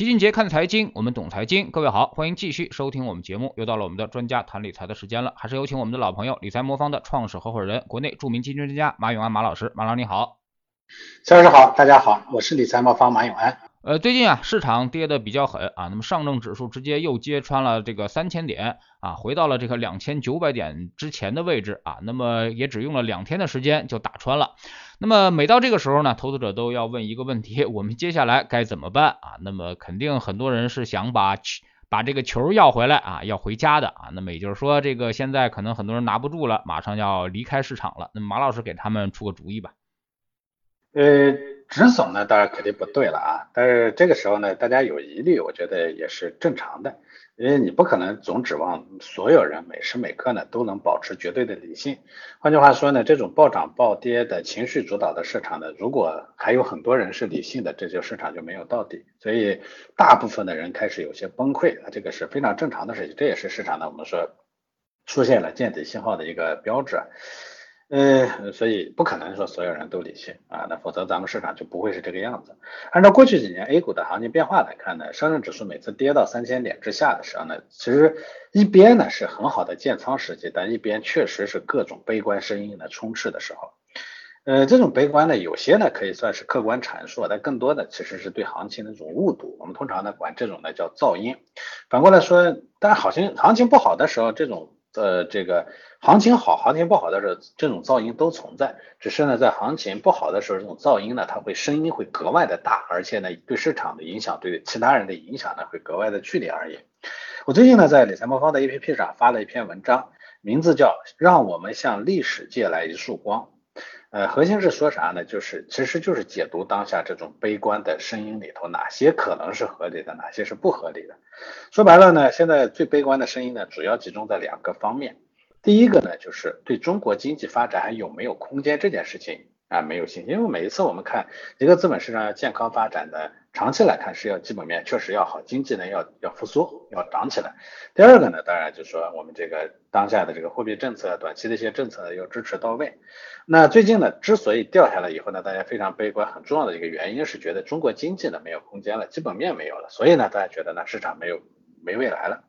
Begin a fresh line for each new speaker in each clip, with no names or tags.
齐俊杰看财经，我们懂财经。各位好，欢迎继续收听我们节目。又到了我们的专家谈理财的时间了，还是有请我们的老朋友理财魔方的创始合伙人、国内著名基金专家马永安马老师。马老师你好，
肖老师好，大家好，我是理财魔方马永安。
呃，最近啊，市场跌的比较狠啊，那么上证指数直接又揭穿了这个三千点啊，回到了这个两千九百点之前的位置啊，那么也只用了两天的时间就打穿了。那么每到这个时候呢，投资者都要问一个问题：我们接下来该怎么办啊？那么肯定很多人是想把把这个球要回来啊，要回家的啊。那么也就是说，这个现在可能很多人拿不住了，马上要离开市场了。那么马老师给他们出个主意吧。
呃，止损呢，当然肯定不对了啊。但是这个时候呢，大家有疑虑，我觉得也是正常的，因为你不可能总指望所有人每时每刻呢都能保持绝对的理性。换句话说呢，这种暴涨暴跌的情绪主导的市场呢，如果还有很多人是理性的，这就市场就没有到底。所以大部分的人开始有些崩溃，这个是非常正常的事情，这也是市场呢我们说出现了见底信号的一个标志。呃，所以不可能说所有人都理性啊，那否则咱们市场就不会是这个样子。按照过去几年 A 股的行情变化来看呢，上证指数每次跌到三千点之下的时候呢，其实一边呢是很好的建仓时机，但一边确实是各种悲观声音的充斥的时候。呃，这种悲观呢，有些呢可以算是客观阐述，但更多的其实是对行情的一种误读。我们通常呢管这种呢叫噪音。反过来说，但行情行情不好的时候，这种。呃，这个行情好，行情不好的时候，这种噪音都存在。只是呢，在行情不好的时候，这种噪音呢，它会声音会格外的大，而且呢，对市场的影响，对其他人的影响呢，会格外的剧烈而已。我最近呢，在理财魔方的 APP 上发了一篇文章，名字叫《让我们向历史借来一束光》。呃，核心是说啥呢？就是其实就是解读当下这种悲观的声音里头，哪些可能是合理的，哪些是不合理的。说白了呢，现在最悲观的声音呢，主要集中在两个方面。第一个呢，就是对中国经济发展还有没有空间这件事情啊，没有信心。因为每一次我们看一个资本市场要健康发展的。长期来看是要基本面确实要好，经济呢要要复苏，要涨起来。第二个呢，当然就是说我们这个当下的这个货币政策，短期的一些政策要支持到位。那最近呢，之所以掉下来以后呢，大家非常悲观，很重要的一个原因是觉得中国经济呢没有空间了，基本面没有了，所以呢，大家觉得呢市场没有没未来了。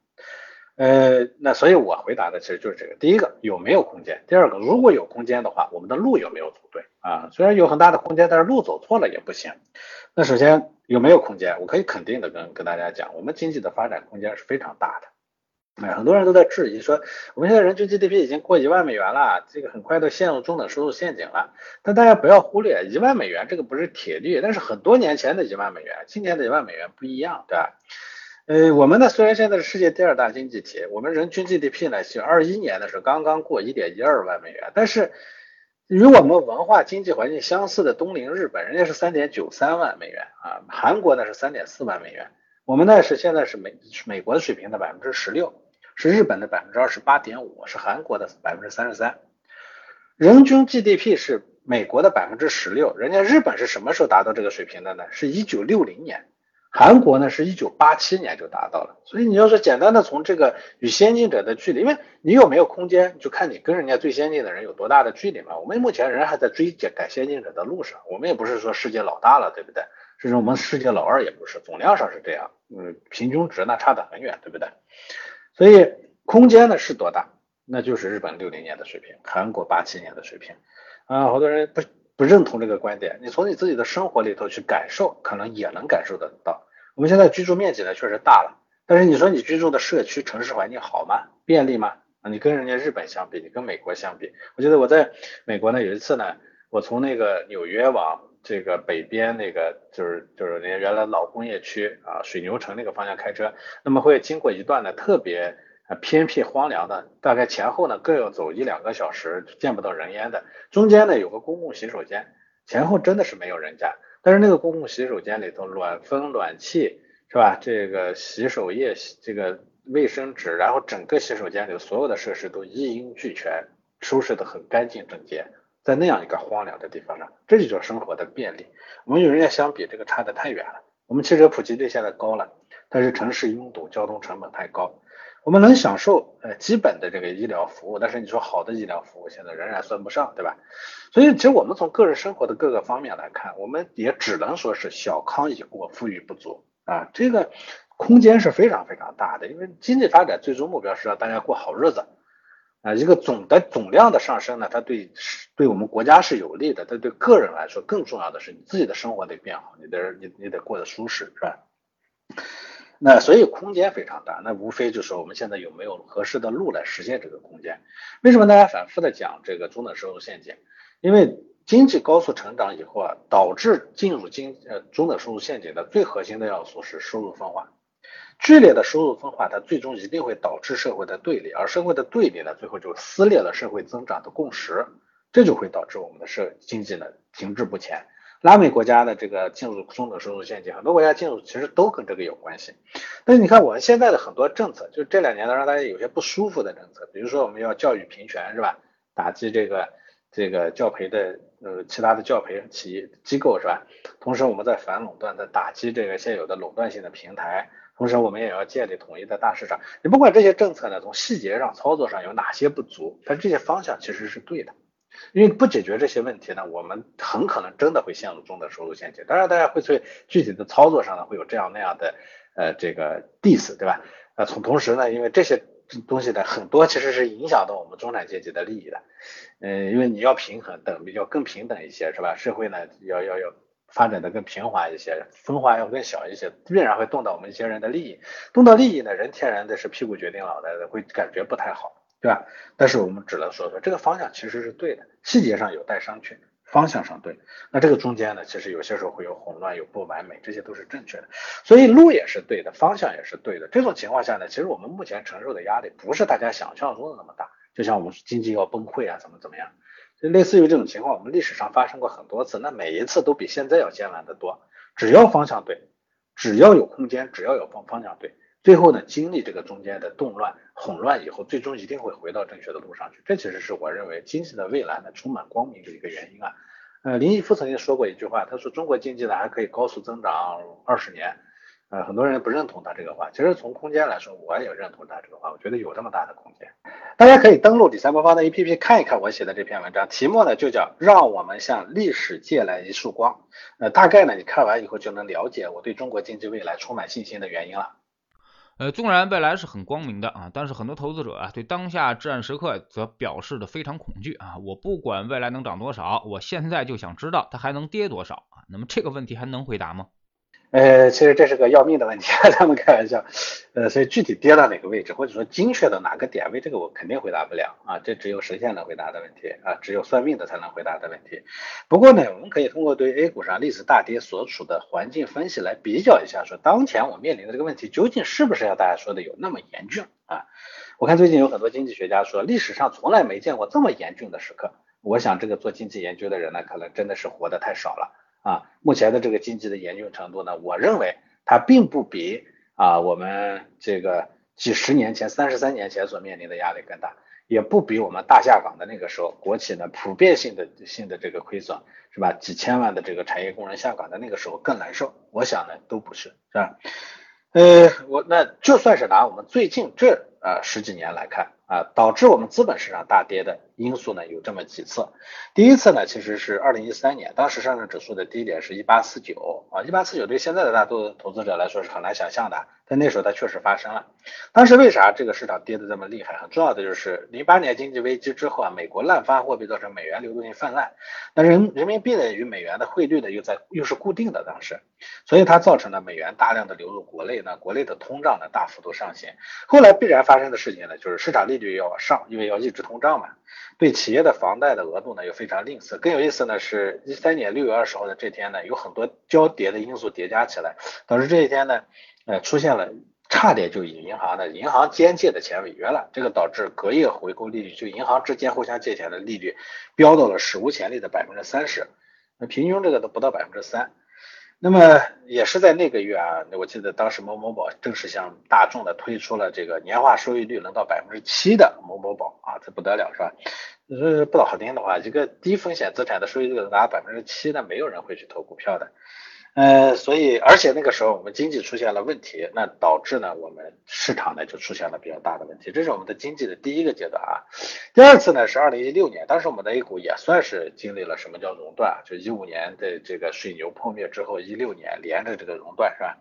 呃，那所以我回答的其实就是这个：第一个有没有空间？第二个如果有空间的话，我们的路有没有走对啊？虽然有很大的空间，但是路走错了也不行。那首先。有没有空间？我可以肯定的跟跟大家讲，我们经济的发展空间是非常大的。哎，很多人都在质疑说，我们现在人均 GDP 已经过一万美元了，这个很快都陷入中等收入陷阱了。但大家不要忽略，一万美元这个不是铁律，但是很多年前的一万美元，今年的一万美元不一样，对吧？呃，我们呢虽然现在是世界第二大经济体，我们人均 GDP 呢是二一年的时候刚刚过一点一二万美元，但是。与我们文化经济环境相似的东邻日本，人家是三点九三万美元啊，韩国呢是三点四万美元，我们呢是现在是美美国的水平的百分之十六，是日本的百分之二十八点五，是韩国的百分之三十三，人均 GDP 是美国的百分之十六，人家日本是什么时候达到这个水平的呢？是一九六零年。韩国呢是一九八七年就达到了，所以你要说简单的从这个与先进者的距离，因为你有没有空间，就看你跟人家最先进的人有多大的距离嘛。我们目前人还在追赶先进者的路上，我们也不是说世界老大了，对不对？甚至我们世界老二也不是，总量上是这样，嗯，平均值那差得很远，对不对？所以空间呢是多大？那就是日本六零年的水平，韩国八七年的水平，啊，好多人不。不认同这个观点，你从你自己的生活里头去感受，可能也能感受得到。我们现在居住面积呢确实大了，但是你说你居住的社区城市环境好吗？便利吗？啊，你跟人家日本相比，你跟美国相比，我觉得我在美国呢有一次呢，我从那个纽约往这个北边那个就是就是那原来老工业区啊水牛城那个方向开车，那么会经过一段呢特别。偏僻荒凉的，大概前后呢各要走一两个小时，见不到人烟的。中间呢有个公共洗手间，前后真的是没有人家。但是那个公共洗手间里头，暖风、暖气是吧？这个洗手液、这个卫生纸，然后整个洗手间里所有的设施都一应俱全，收拾的很干净整洁。在那样一个荒凉的地方上，这就叫生活的便利。我们与人家相比，这个差的太远了。我们汽车普及率现在高了，但是城市拥堵，交通成本太高。我们能享受呃基本的这个医疗服务，但是你说好的医疗服务现在仍然算不上，对吧？所以其实我们从个人生活的各个方面来看，我们也只能说是小康已过，富裕不足啊，这个空间是非常非常大的，因为经济发展最终目标是让大家过好日子啊，一个总的总量的上升呢，它对对我们国家是有利的，但对个人来说更重要的是你自己的生活得变好，你得你你得过得舒适，是吧？那所以空间非常大，那无非就是我们现在有没有合适的路来实现这个空间？为什么大家反复的讲这个中等收入陷阱？因为经济高速成长以后啊，导致进入经呃中等收入陷阱的最核心的要素是收入分化。剧烈的收入分化，它最终一定会导致社会的对立，而社会的对立呢，最后就撕裂了社会增长的共识，这就会导致我们的社经济呢停滞不前。拉美国家的这个进入中等收入陷阱，很多国家进入其实都跟这个有关系。但是你看我们现在的很多政策，就这两年呢让大家有些不舒服的政策，比如说我们要教育平权是吧？打击这个这个教培的呃其他的教培企业机构是吧？同时我们在反垄断，在打击这个现有的垄断性的平台，同时我们也要建立统一的大市场。你不管这些政策呢，从细节上操作上有哪些不足，但这些方向其实是对的。因为不解决这些问题呢，我们很可能真的会陷入中等收入陷阱。当然，大家会在具体的操作上呢，会有这样那样的呃这个 diss，对吧？呃，从同时呢，因为这些东西呢，很多其实是影响到我们中产阶级的利益的。嗯，因为你要平衡等比较更平等一些，是吧？社会呢要要要发展的更平滑一些，分化要更小一些，必然会动到我们一些人的利益。动到利益呢，人天然的是屁股决定脑袋的，会感觉不太好。对吧？但是我们只能说说这个方向其实是对的，细节上有待商榷，方向上对。那这个中间呢，其实有些时候会有混乱，有不完美，这些都是正确的。所以路也是对的，方向也是对的。这种情况下呢，其实我们目前承受的压力不是大家想象中的那么大。就像我们经济要崩溃啊，怎么怎么样，就类似于这种情况，我们历史上发生过很多次，那每一次都比现在要艰难得多。只要方向对，只要有空间，只要有方方向对。最后呢，经历这个中间的动乱、混乱以后，最终一定会回到正确的路上去。这其实是我认为经济的未来呢充满光明的一个原因啊。呃，林毅夫曾经说过一句话，他说中国经济呢还可以高速增长二十年。呃，很多人不认同他这个话，其实从空间来说，我也认同他这个话，我觉得有这么大的空间。大家可以登录理财魔方的 APP 看一看我写的这篇文章，题目呢就叫让我们向历史借来一束光。呃，大概呢你看完以后就能了解我对中国经济未来充满信心的原因了。
呃，纵然未来是很光明的啊，但是很多投资者啊，对当下至暗时刻则表示的非常恐惧啊。我不管未来能涨多少，我现在就想知道它还能跌多少啊。那么这个问题还能回答吗？
呃，其实这是个要命的问题，他们开玩笑。呃，所以具体跌到哪个位置，或者说精确到哪个点位，这个我肯定回答不了啊。这只有神仙能回答的问题啊，只有算命的才能回答的问题。不过呢，我们可以通过对 A 股上历史大跌所处的环境分析来比较一下，说当前我面临的这个问题究竟是不是像大家说的有那么严峻啊？我看最近有很多经济学家说，历史上从来没见过这么严峻的时刻。我想这个做经济研究的人呢，可能真的是活得太少了。啊，目前的这个经济的严峻程度呢，我认为它并不比啊我们这个几十年前、三十三年前所面临的压力更大，也不比我们大下岗的那个时候国企呢普遍性的性的这个亏损是吧？几千万的这个产业工人下岗的那个时候更难受。我想呢，都不是是吧？呃，我那就算是拿我们最近这呃十几年来看。啊，导致我们资本市场大跌的因素呢有这么几次。第一次呢，其实是二零一三年，当时上证指数的低点是一八四九啊，一八四九对现在的大多投资者来说是很难想象的，但那时候它确实发生了。当时为啥这个市场跌得这么厉害？很重要的就是零八年经济危机之后啊，美国滥发货币造成美元流动性泛滥，那人人民币呢与美元的汇率呢又在又是固定的当时，所以它造成了美元大量的流入国内呢，国内的通胀呢大幅度上行。后来必然发生的事情呢，就是市场利率要往上，因为要抑制通胀嘛。对企业的房贷的额度呢又非常吝啬。更有意思呢，是一三年六月二十号的这天呢，有很多交叠的因素叠加起来，导致这一天呢，呃，出现了差点就以银行的银行间借的钱违约了，这个导致隔夜回购利率就银行之间互相借钱的利率飙到了史无前例的百分之三十，那平均这个都不到百分之三。那么也是在那个月啊，我记得当时某某宝正式向大众的推出了这个年化收益率能到百分之七的某某宝啊，这不得了是吧？这不好听的话，一个低风险资产的收益率能达百分之七，那没有人会去投股票的。呃，所以而且那个时候我们经济出现了问题，那导致呢我们市场呢就出现了比较大的问题，这是我们的经济的第一个阶段啊。第二次呢是二零一六年，当时我们的 A 股也算是经历了什么叫熔断，就一五年的这个水牛破灭之后，一六年连着这个熔断是吧？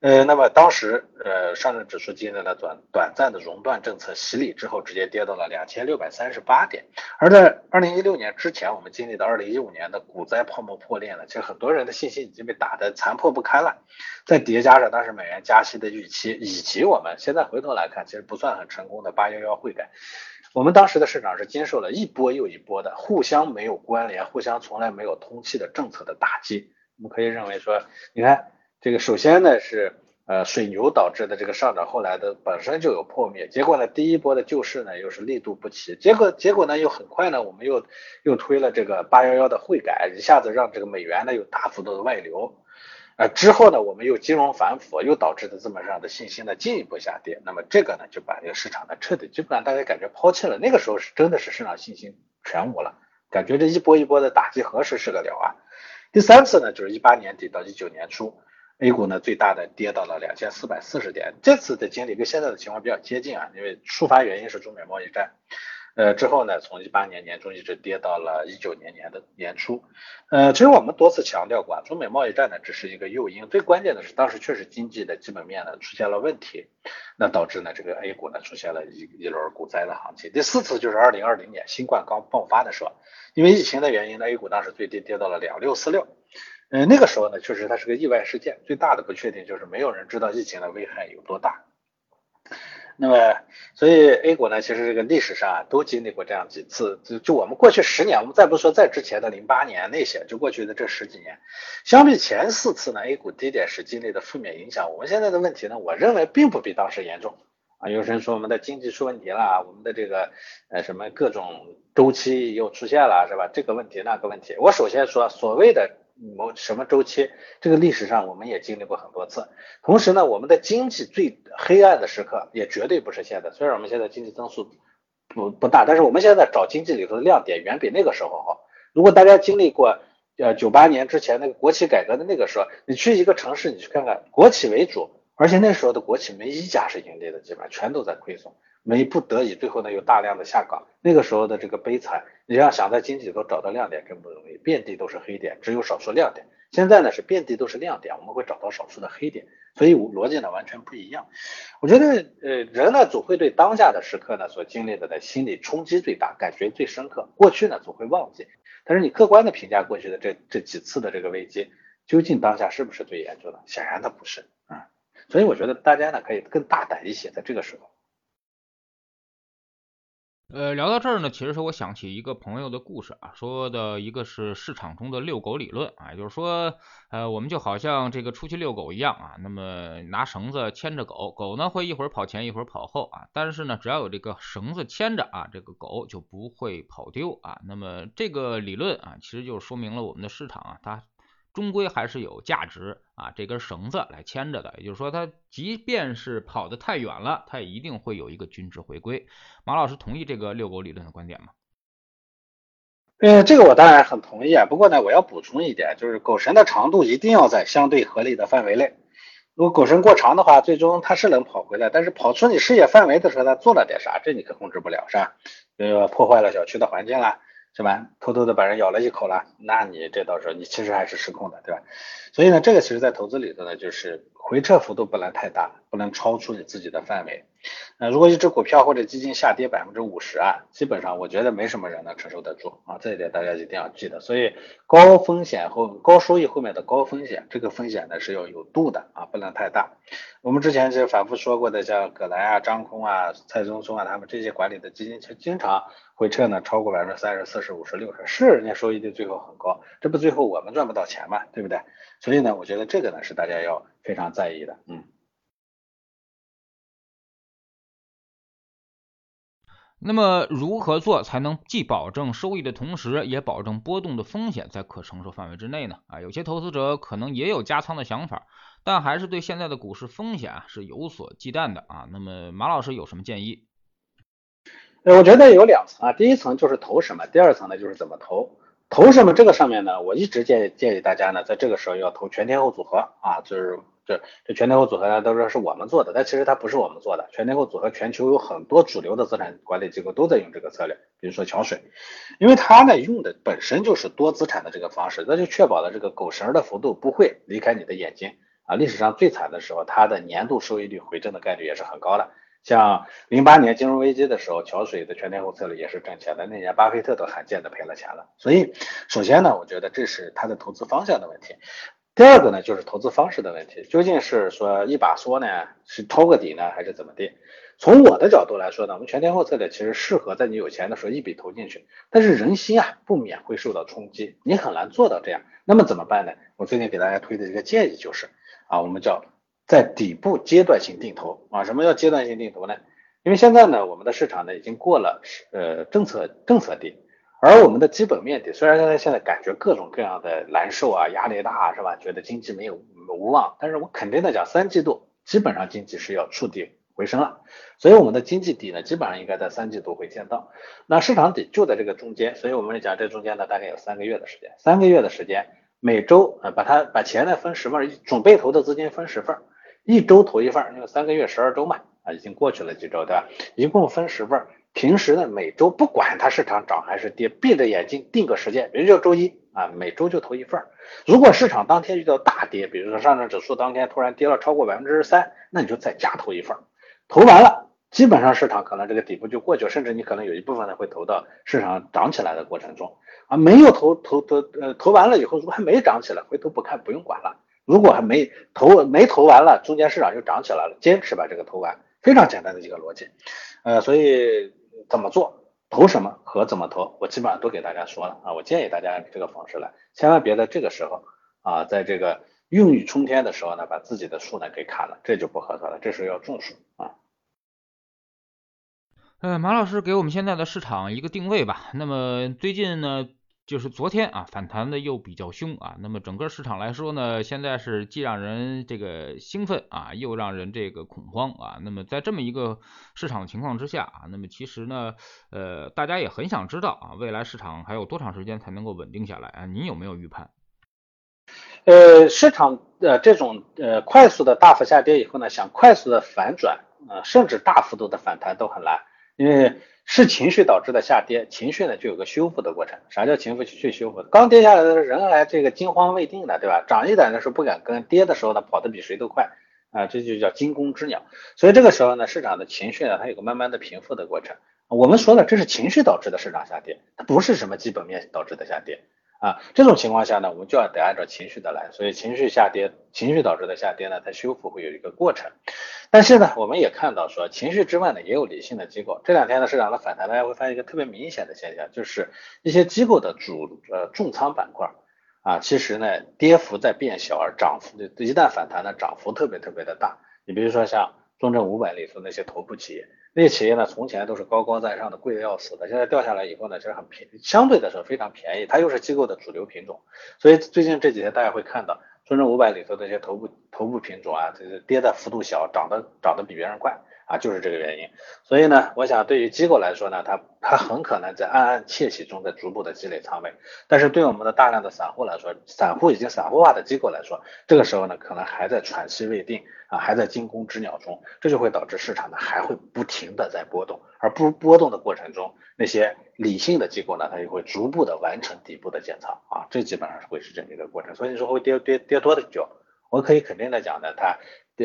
呃，那么当时呃上证指数经历了短短暂的熔断政策洗礼之后，直接跌到了两千六百三十八点。而在二零一六年之前，我们经历的二零一五年的股灾泡沫破裂了，其实很多人的信心已经被打得残破不堪了。再叠加上当时美元加息的预期，以及我们现在回头来看，其实不算很成功的八幺幺汇改，我们当时的市场是经受了一波又一波的互相没有关联、互相从来没有通气的政策的打击。我们可以认为说，你看。这个首先呢是呃水牛导致的这个上涨，后来的本身就有破灭，结果呢第一波的救市呢又是力度不齐，结果结果呢又很快呢我们又又推了这个八幺幺的汇改，一下子让这个美元呢有大幅度的外流，呃之后呢我们又金融反腐，又导致的资本市场的信心呢进一步下跌，那么这个呢就把这个市场呢彻底基本上大家感觉抛弃了，那个时候是真的是市场信心全无了，感觉这一波一波的打击何时是个了啊？第三次呢就是一八年底到一九年初。A 股呢最大的跌到了两千四百四十点，这次的经历跟现在的情况比较接近啊，因为触发原因是中美贸易战，呃之后呢从一八年年中一直跌到了一九年年的年初，呃其实我们多次强调过，啊，中美贸易战呢只是一个诱因，最关键的是当时确实经济的基本面呢出现了问题，那导致呢这个 A 股呢出现了一一轮股灾的行情。第四次就是二零二零年新冠刚爆发的时候，因为疫情的原因呢 A 股当时最低跌到了两六四六。嗯，那个时候呢，确实它是个意外事件，最大的不确定就是没有人知道疫情的危害有多大。那么，所以 A 股呢，其实这个历史上啊，都经历过这样几次。就就我们过去十年，我们再不说在之前的零八年那些，就过去的这十几年，相比前四次呢，A 股低点时经历的负面影响，我们现在的问题呢，我认为并不比当时严重啊。有人说我们的经济出问题了，我们的这个呃什么各种周期又出现了，是吧？这个问题那个问题，我首先说所谓的。某什么周期？这个历史上我们也经历过很多次。同时呢，我们的经济最黑暗的时刻也绝对不是现在。虽然我们现在经济增速不不大，但是我们现在找经济里头的亮点远比那个时候好。如果大家经历过呃九八年之前那个国企改革的那个时候，你去一个城市，你去看看国企为主，而且那时候的国企没一家是盈利的，基本上全都在亏损。没不得已，最后呢又大量的下岗，那个时候的这个悲惨，你要想在经济里头找到亮点更不容易，遍地都是黑点，只有少数亮点。现在呢是遍地都是亮点，我们会找到少数的黑点，所以逻辑呢完全不一样。我觉得呃人呢总会对当下的时刻呢所经历的的心理冲击最大，感觉最深刻。过去呢总会忘记，但是你客观的评价过去的这这几次的这个危机，究竟当下是不是最严重的？显然它不是啊。所以我觉得大家呢可以更大胆一些，在这个时候。
呃，聊到这儿呢，其实是我想起一个朋友的故事啊，说的一个是市场中的遛狗理论啊，就是说，呃，我们就好像这个出去遛狗一样啊，那么拿绳子牵着狗狗呢，会一会儿跑前一会儿跑后啊，但是呢，只要有这个绳子牵着啊，这个狗就不会跑丢啊。那么这个理论啊，其实就说明了我们的市场啊，它。终归还是有价值啊，这根绳子来牵着的，也就是说，它即便是跑得太远了，它也一定会有一个均值回归。马老师同意这个遛狗理论的观点吗？
呃，这个我当然很同意啊。不过呢，我要补充一点，就是狗绳的长度一定要在相对合理的范围内。如果狗绳过长的话，最终它是能跑回来，但是跑出你视野范围的时候，它做了点啥，这你可控制不了，是吧？呃，破坏了小区的环境了。是吧？偷偷的把人咬了一口了，那你这到时候你其实还是失控的，对吧？所以呢，这个其实在投资里头呢，就是回撤幅度不能太大，不能超出你自己的范围。呃，如果一只股票或者基金下跌百分之五十啊，基本上我觉得没什么人能承受得住啊，这一点大家一定要记得。所以高风险后高收益后面的高风险，这个风险呢是要有度的啊，不能太大。我们之前就反复说过的，像葛兰啊、张空啊、蔡宗松啊，他们这些管理的基金，经经常回撤呢，超过百分之三十、四十、五十、六十，是人家收益率最后很高，这不最后我们赚不到钱嘛，对不对？所以呢，我觉得这个呢是大家要非常在意的，嗯。
那么如何做才能既保证收益的同时，也保证波动的风险在可承受范围之内呢？啊，有些投资者可能也有加仓的想法，但还是对现在的股市风险啊是有所忌惮的啊。那么马老师有什么建议？
呃，我觉得有两层啊，第一层就是投什么，第二层呢就是怎么投。投什么这个上面呢，我一直建建议大家呢，在这个时候要投全天候组合啊，就是。这这全天候组合呢，都说是我们做的，但其实它不是我们做的。全天候组合，全球有很多主流的资产管理机构都在用这个策略，比如说桥水，因为它呢用的本身就是多资产的这个方式，那就确保了这个狗绳的幅度不会离开你的眼睛啊，历史上最惨的时候，它的年度收益率回正的概率也是很高的。像零八年金融危机的时候，桥水的全天候策略也是赚钱的，那年巴菲特都罕见的赔了钱了。所以，首先呢，我觉得这是他的投资方向的问题。第二个呢，就是投资方式的问题，究竟是说一把梭呢，是抄个底呢，还是怎么地？从我的角度来说呢，我们全天候策略其实适合在你有钱的时候一笔投进去，但是人心啊，不免会受到冲击，你很难做到这样。那么怎么办呢？我最近给大家推的这个建议就是啊，我们叫在底部阶段性定投啊。什么叫阶段性定投呢？因为现在呢，我们的市场呢已经过了呃政策政策底。而我们的基本面底，虽然现在现在感觉各种各样的难受啊，压力大是吧？觉得经济没有无望，但是我肯定的讲，三季度基本上经济是要触底回升了，所以我们的经济底呢，基本上应该在三季度会见到。那市场底就在这个中间，所以我们讲这中间呢，大概有三个月的时间，三个月的时间，每周啊把它把钱呢分十份，准备投的资金分十份，一周投一份，因为三个月十二周嘛，啊已经过去了几周对吧？一共分十份。平时呢，每周不管它市场涨还是跌，闭着眼睛定个时间，比如就周一啊，每周就投一份。如果市场当天遇到大跌，比如说上证指数当天突然跌了超过百分之三，那你就再加投一份。投完了，基本上市场可能这个底部就过去，甚至你可能有一部分呢会投到市场涨起来的过程中啊。没有投投投呃投完了以后，如果还没涨起来，回头不看不用管了。如果还没投没投完了，中间市场就涨起来了，坚持把这个投完，非常简单的一个逻辑。呃，所以。怎么做，投什么和怎么投，我基本上都给大家说了啊。我建议大家这个方式来，千万别在这个时候啊，在这个孕育冲天的时候呢，把自己的树呢给砍了，这就不合算了。这时候要种树啊。
呃，马老师给我们现在的市场一个定位吧。那么最近呢？就是昨天啊，反弹的又比较凶啊，那么整个市场来说呢，现在是既让人这个兴奋啊，又让人这个恐慌啊。那么在这么一个市场情况之下啊，那么其实呢，呃，大家也很想知道啊，未来市场还有多长时间才能够稳定下来啊？你有没有预判？
呃，市场的这种呃快速的大幅下跌以后呢，想快速的反转啊，甚至大幅度的反弹都很难，因为。是情绪导致的下跌，情绪呢就有个修复的过程。啥叫情绪去修复？刚跌下来的时候人还这个惊慌未定的，对吧？涨一点的时候不敢跟，跌的时候呢跑得比谁都快啊，这就叫惊弓之鸟。所以这个时候呢，市场的情绪呢它有个慢慢的平复的过程。我们说的这是情绪导致的市场下跌，它不是什么基本面导致的下跌。啊，这种情况下呢，我们就要得按照情绪的来，所以情绪下跌，情绪导致的下跌呢，它修复会有一个过程。但是呢，我们也看到说，情绪之外呢，也有理性的机构。这两天的市场的反弹，大家会发现一个特别明显的现象，就是一些机构的主呃重仓板块啊，其实呢跌幅在变小，而涨幅的一旦反弹呢，涨幅特别特别的大。你比如说像中证五百里头那些头部企业。那些企业呢，从前都是高高在上的，贵的要死的，现在掉下来以后呢，其实很便，相对来说非常便宜，它又是机构的主流品种，所以最近这几天大家会看到，中证五百里头那些头部头部品种啊，这个跌的幅度小，涨的涨的比别人快。啊，就是这个原因，所以呢，我想对于机构来说呢，它它很可能在暗暗窃喜中在逐步的积累仓位，但是对我们的大量的散户来说，散户已经散户化的机构来说，这个时候呢，可能还在喘息未定啊，还在惊弓之鸟中，这就会导致市场呢还会不停的在波动，而不波动的过程中，那些理性的机构呢，它就会逐步的完成底部的建仓。啊，这基本上是会是这么一个过程，所以你说会跌跌跌多的久，我可以肯定的讲呢，它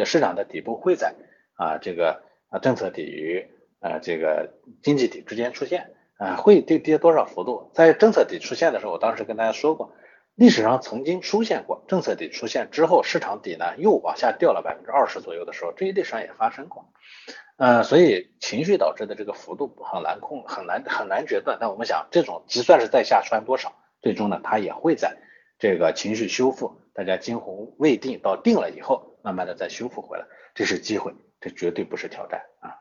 市场的底部会在啊这个。政策底与呃这个经济底之间出现啊，会跌跌多少幅度？在政策底出现的时候，我当时跟大家说过，历史上曾经出现过政策底出现之后，市场底呢又往下掉了百分之二十左右的时候，这一历史上也发生过。呃，所以情绪导致的这个幅度很难控，很难很难决断。但我们想，这种就算是在下穿多少，最终呢，它也会在这个情绪修复，大家惊魂未定到定了以后，慢慢的再修复回来，这是机会。这绝对不是挑战啊！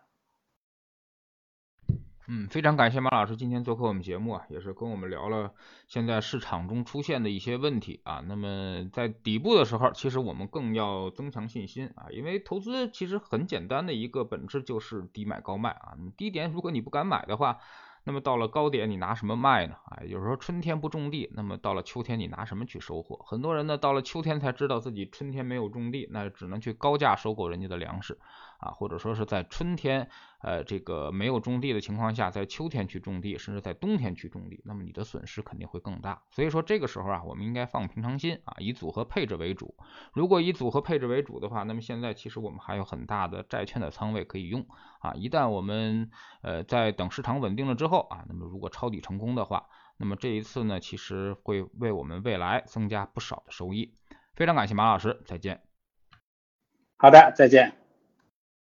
嗯，非常感谢马老师今天做客我们节目啊，也是跟我们聊了现在市场中出现的一些问题啊。那么在底部的时候，其实我们更要增强信心啊，因为投资其实很简单的一个本质就是低买高卖啊。低点如果你不敢买的话，那么到了高点，你拿什么卖呢？啊，有时候春天不种地，那么到了秋天，你拿什么去收获？很多人呢，到了秋天才知道自己春天没有种地，那只能去高价收购人家的粮食，啊，或者说是在春天呃这个没有种地的情况下，在秋天去种地，甚至在冬天去种地，那么你的损失肯定会更大。所以说这个时候啊，我们应该放平常心啊，以组合配置为主。如果以组合配置为主的话，那么现在其实我们还有很大的债券的仓位可以用啊。一旦我们呃在等市场稳定了之后啊，那么如果抄底成功的话，那么这一次呢，其实会为我们未来增加不少的收益。非常感谢马老师，再见。
好的，再见。